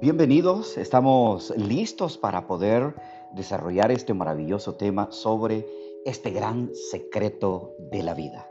Bienvenidos, estamos listos para poder desarrollar este maravilloso tema sobre este gran secreto de la vida.